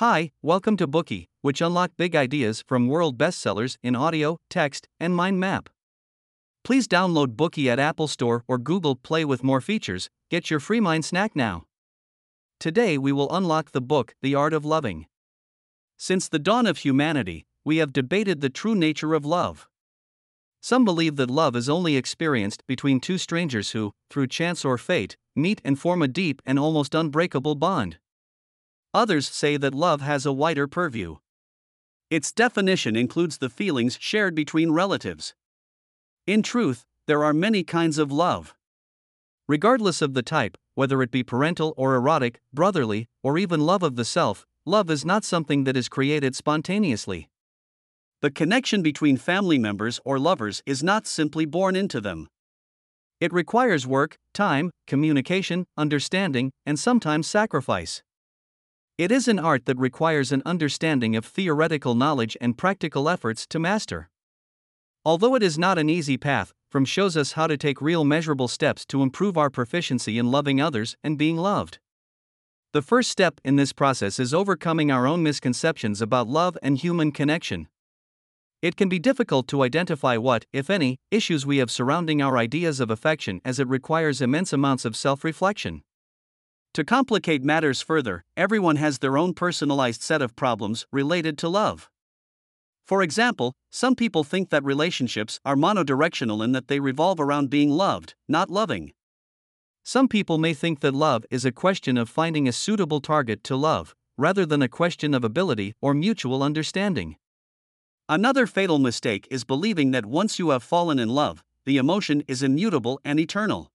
Hi, welcome to Bookey, which unlock big ideas from world bestsellers in audio, text, and mind map. Please download Bookey at Apple Store or Google Play with more features. Get your free mind snack now. Today we will unlock the book The Art of Loving. Since the dawn of humanity, we have debated the true nature of love. Some believe that love is only experienced between two strangers who, through chance or fate, meet and form a deep and almost unbreakable bond. Others say that love has a wider purview. Its definition includes the feelings shared between relatives. In truth, there are many kinds of love. Regardless of the type, whether it be parental or erotic, brotherly, or even love of the self, love is not something that is created spontaneously. The connection between family members or lovers is not simply born into them. It requires work, time, communication, understanding, and sometimes sacrifice. It is an art that requires an understanding of theoretical knowledge and practical efforts to master. Although it is not an easy path, Fromm shows us how to take real measurable steps to improve our proficiency in loving others and being loved. The first step in this process is overcoming our own misconceptions about love and human connection. It can be difficult to identify what, if any, issues we have surrounding our ideas of affection as it requires immense amounts of self reflection. To complicate matters further, everyone has their own personalized set of problems related to love. For example, some people think that relationships are monodirectional in that they revolve around being loved, not loving. Some people may think that love is a question of finding a suitable target to love, rather than a question of ability or mutual understanding. Another fatal mistake is believing that once you have fallen in love, the emotion is immutable and eternal.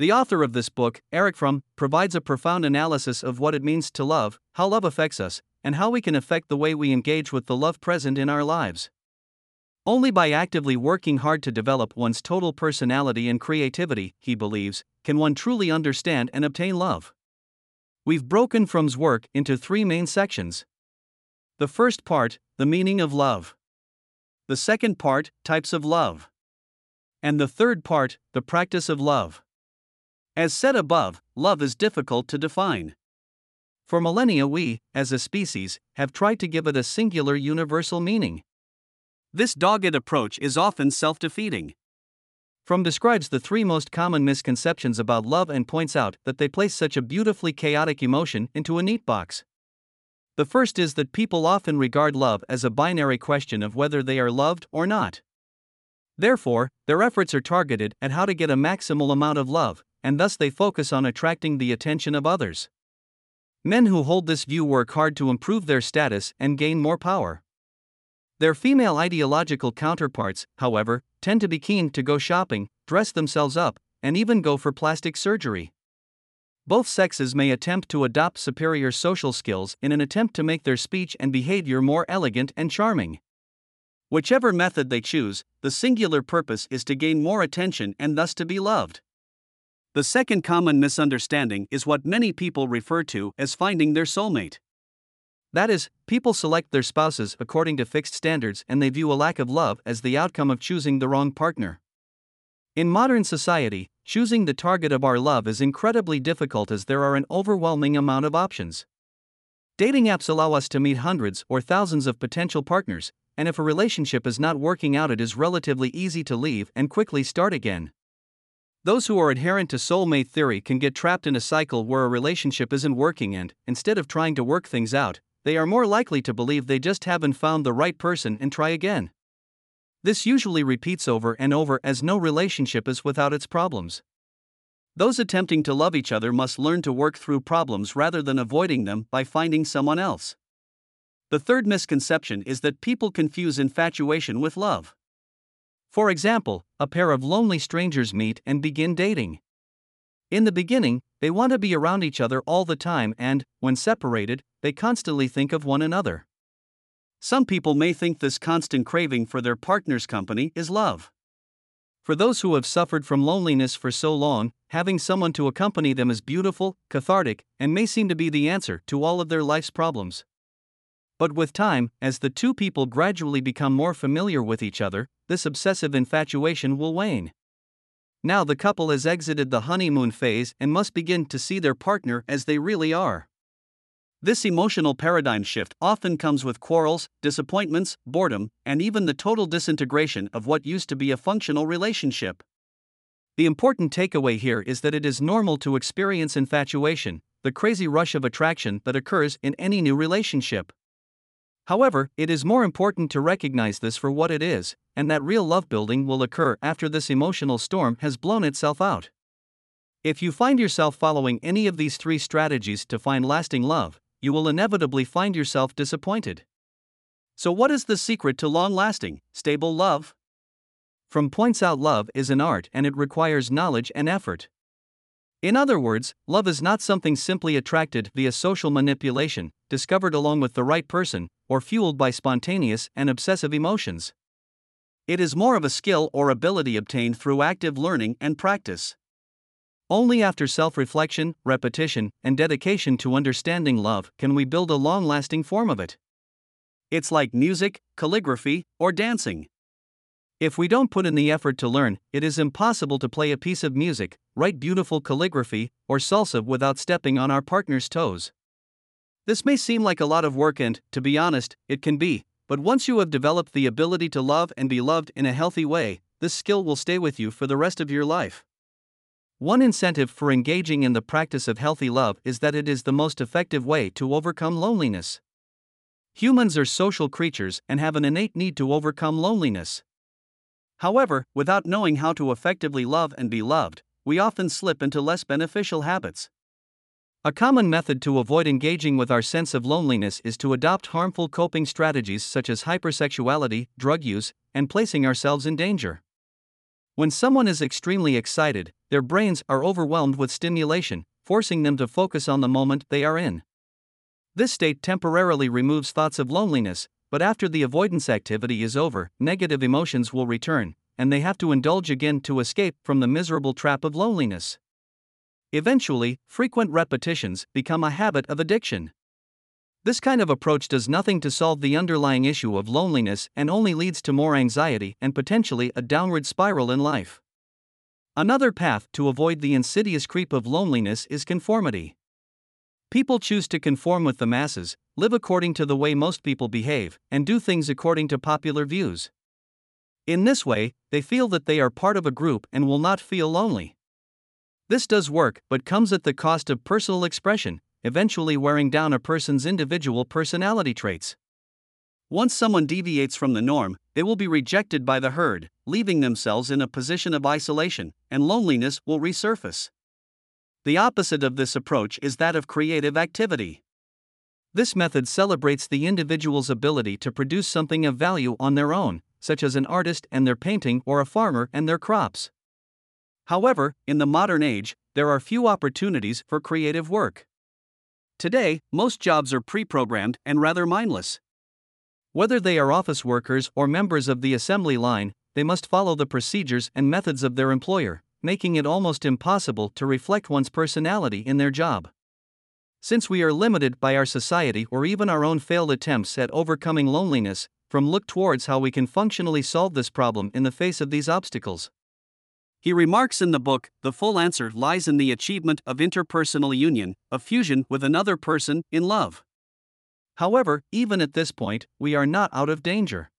The author of this book, Erich Fromm, provides a profound analysis of what it means to love, how love affects us, and how we can affect the way we engage with the love present in our lives. Only by actively working hard to develop one's total personality and creativity, he believes, can one truly understand and obtain love. We've broken Fromm's work into three main sections. The first part, the meaning of love. The second part, types of love. And the third part, the practice of love. As said above, love is difficult to define. For millennia, we, as a species, have tried to give it a singular universal meaning. This dogged approach is often self defeating. Fromm describes the three most common misconceptions about love and points out that they place such a beautifully chaotic emotion into a neat box. The first is that people often regard love as a binary question of whether they are loved or not. Therefore, their efforts are targeted at how to get a maximal amount of love, and thus they focus on attracting the attention of others. Men who hold this view work hard to improve their status and gain more power. Their female ideological counterparts, however, tend to be keen to go shopping, dress themselves up, and even go for plastic surgery. Both sexes may attempt to adopt superior social skills in an attempt to make their speech and behavior more elegant and charming. Whichever method they choose, the singular purpose is to gain more attention and thus to be loved. The second common misunderstanding is what many people refer to as finding their soulmate. That is, people select their spouses according to fixed standards and they view a lack of love as the outcome of choosing the wrong partner. In modern society, choosing the target of our love is incredibly difficult as there are an overwhelming amount of options. Dating apps allow us to meet hundreds or thousands of potential partners, and if a relationship is not working out, it is relatively easy to leave and quickly start again. Those who are adherent to soulmate theory can get trapped in a cycle where a relationship isn't working, and, instead of trying to work things out, they are more likely to believe they just haven't found the right person and try again. This usually repeats over and over as no relationship is without its problems. Those attempting to love each other must learn to work through problems rather than avoiding them by finding someone else. The third misconception is that people confuse infatuation with love. For example, a pair of lonely strangers meet and begin dating. In the beginning, they want to be around each other all the time, and, when separated, they constantly think of one another. Some people may think this constant craving for their partner's company is love. For those who have suffered from loneliness for so long, having someone to accompany them is beautiful, cathartic, and may seem to be the answer to all of their life's problems. But with time, as the two people gradually become more familiar with each other, this obsessive infatuation will wane. Now the couple has exited the honeymoon phase and must begin to see their partner as they really are. This emotional paradigm shift often comes with quarrels, disappointments, boredom, and even the total disintegration of what used to be a functional relationship. The important takeaway here is that it is normal to experience infatuation, the crazy rush of attraction that occurs in any new relationship. However, it is more important to recognize this for what it is, and that real love building will occur after this emotional storm has blown itself out. If you find yourself following any of these three strategies to find lasting love, you will inevitably find yourself disappointed. So, what is the secret to long lasting, stable love? Fromm points out love is an art and it requires knowledge and effort. In other words, love is not something simply attracted via social manipulation, discovered along with the right person, or fueled by spontaneous and obsessive emotions. It is more of a skill or ability obtained through active learning and practice. Only after self reflection, repetition, and dedication to understanding love can we build a long lasting form of it. It's like music, calligraphy, or dancing. If we don't put in the effort to learn, it is impossible to play a piece of music, write beautiful calligraphy, or salsa without stepping on our partner's toes. This may seem like a lot of work, and, to be honest, it can be, but once you have developed the ability to love and be loved in a healthy way, this skill will stay with you for the rest of your life. One incentive for engaging in the practice of healthy love is that it is the most effective way to overcome loneliness. Humans are social creatures and have an innate need to overcome loneliness. However, without knowing how to effectively love and be loved, we often slip into less beneficial habits. A common method to avoid engaging with our sense of loneliness is to adopt harmful coping strategies such as hypersexuality, drug use, and placing ourselves in danger. When someone is extremely excited, their brains are overwhelmed with stimulation, forcing them to focus on the moment they are in. This state temporarily removes thoughts of loneliness, but after the avoidance activity is over, negative emotions will return, and they have to indulge again to escape from the miserable trap of loneliness. Eventually, frequent repetitions become a habit of addiction. This kind of approach does nothing to solve the underlying issue of loneliness and only leads to more anxiety and potentially a downward spiral in life. Another path to avoid the insidious creep of loneliness is conformity. People choose to conform with the masses, live according to the way most people behave, and do things according to popular views. In this way, they feel that they are part of a group and will not feel lonely. This does work, but comes at the cost of personal expression, eventually wearing down a person's individual personality traits. Once someone deviates from the norm, they will be rejected by the herd, leaving themselves in a position of isolation, and loneliness will resurface. The opposite of this approach is that of creative activity. This method celebrates the individual's ability to produce something of value on their own, such as an artist and their painting or a farmer and their crops. However, in the modern age, there are few opportunities for creative work. Today, most jobs are pre programmed and rather mindless. Whether they are office workers or members of the assembly line, they must follow the procedures and methods of their employer, making it almost impossible to reflect one's personality in their job. Since we are limited by our society or even our own failed attempts at overcoming loneliness, Fromm look towards how we can functionally solve this problem in the face of these obstacles. He remarks in the book the full answer lies in the achievement of interpersonal union, a fusion with another person in love. However, even at this point, we are not out of danger.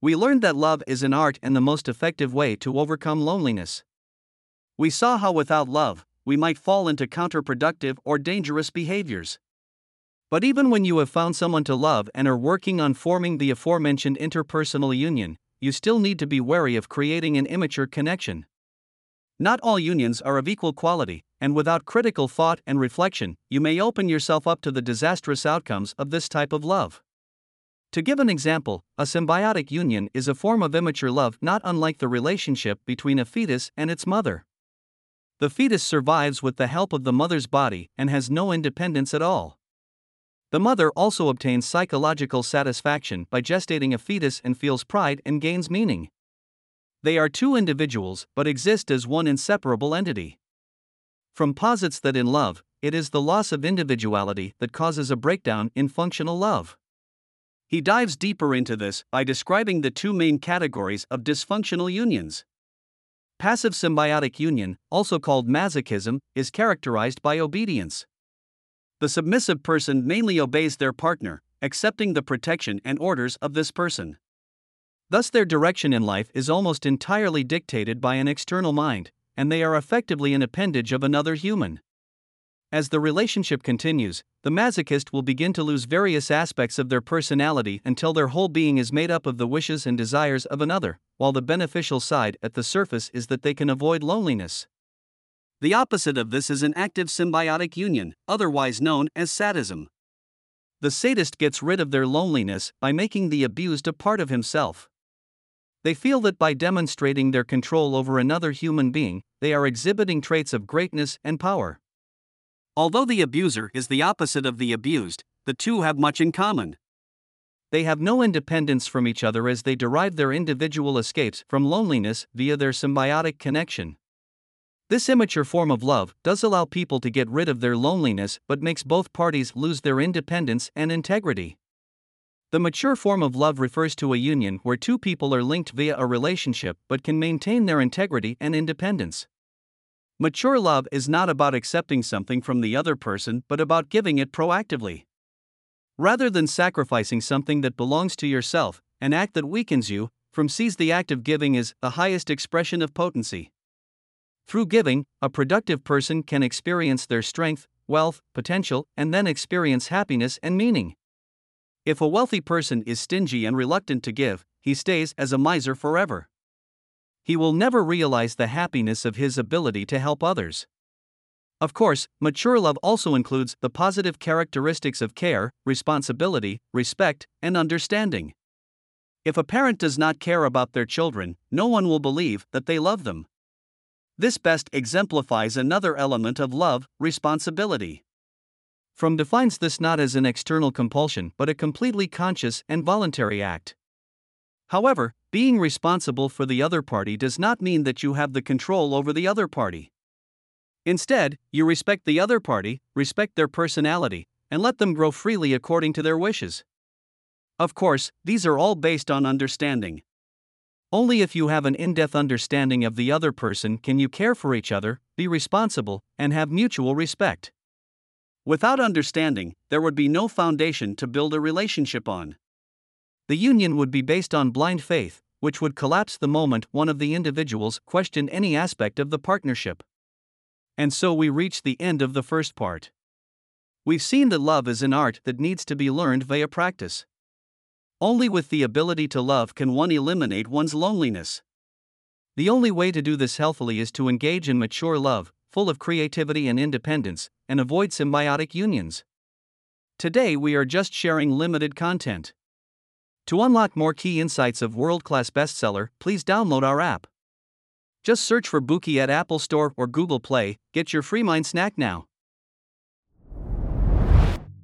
We learned that love is an art and the most effective way to overcome loneliness. We saw how without love, we might fall into counterproductive or dangerous behaviors. But even when you have found someone to love and are working on forming the aforementioned interpersonal union, you still need to be wary of creating an immature connection. Not all unions are of equal quality, and without critical thought and reflection, you may open yourself up to the disastrous outcomes of this type of love. To give an example, a symbiotic union is a form of immature love not unlike the relationship between a fetus and its mother. The fetus survives with the help of the mother's body and has no independence at all. The mother also obtains psychological satisfaction by gestating a fetus and feels pride and gains meaning. They are two individuals but exist as one inseparable entity. Fromm posits that in love, it is the loss of individuality that causes a breakdown in functional love. He dives deeper into this by describing the two main categories of dysfunctional unions. Passive symbiotic union, also called masochism, is characterized by obedience. The submissive person mainly obeys their partner, accepting the protection and orders of this person. Thus, their direction in life is almost entirely dictated by an external mind, and they are effectively an appendage of another human. As the relationship continues, the masochist will begin to lose various aspects of their personality until their whole being is made up of the wishes and desires of another, while the beneficial side at the surface is that they can avoid loneliness. The opposite of this is an active symbiotic union, otherwise known as sadism. The sadist gets rid of their loneliness by making the abused a part of himself. They feel that by demonstrating their control over another human being, they are exhibiting traits of greatness and power. Although the abuser is the opposite of the abused, the two have much in common. They have no independence from each other as they derive their individual escapes from loneliness via their symbiotic connection. This immature form of love does allow people to get rid of their loneliness but makes both parties lose their independence and integrity. The mature form of love refers to a union where two people are linked via a relationship but can maintain their integrity and independence. Mature love is not about accepting something from the other person but about giving it proactively. Rather than sacrificing something that belongs to yourself, an act that weakens you, Fromm sees the act of giving as the highest expression of potency. Through giving, a productive person can experience their strength, wealth, potential, and then experience happiness and meaning. If a wealthy person is stingy and reluctant to give, he stays as a miser forever. He will never realize the happiness of his ability to help others. Of course, mature love also includes the positive characteristics of care, responsibility, respect, and understanding. If a parent does not care about their children, no one will believe that they love them. This best exemplifies another element of love responsibility. Fromm defines this not as an external compulsion but a completely conscious and voluntary act. However, being responsible for the other party does not mean that you have the control over the other party. Instead, you respect the other party, respect their personality, and let them grow freely according to their wishes. Of course, these are all based on understanding. Only if you have an in depth understanding of the other person can you care for each other, be responsible, and have mutual respect. Without understanding, there would be no foundation to build a relationship on. The union would be based on blind faith, which would collapse the moment one of the individuals questioned any aspect of the partnership. And so we reach the end of the first part. We've seen that love is an art that needs to be learned via practice. Only with the ability to love can one eliminate one's loneliness. The only way to do this healthily is to engage in mature love, full of creativity and independence, and avoid symbiotic unions. Today, we are just sharing limited content. To unlock more key insights of world class bestseller, please download our app. Just search for Bookey at Apple Store or Google Play. Get your free mind snack now.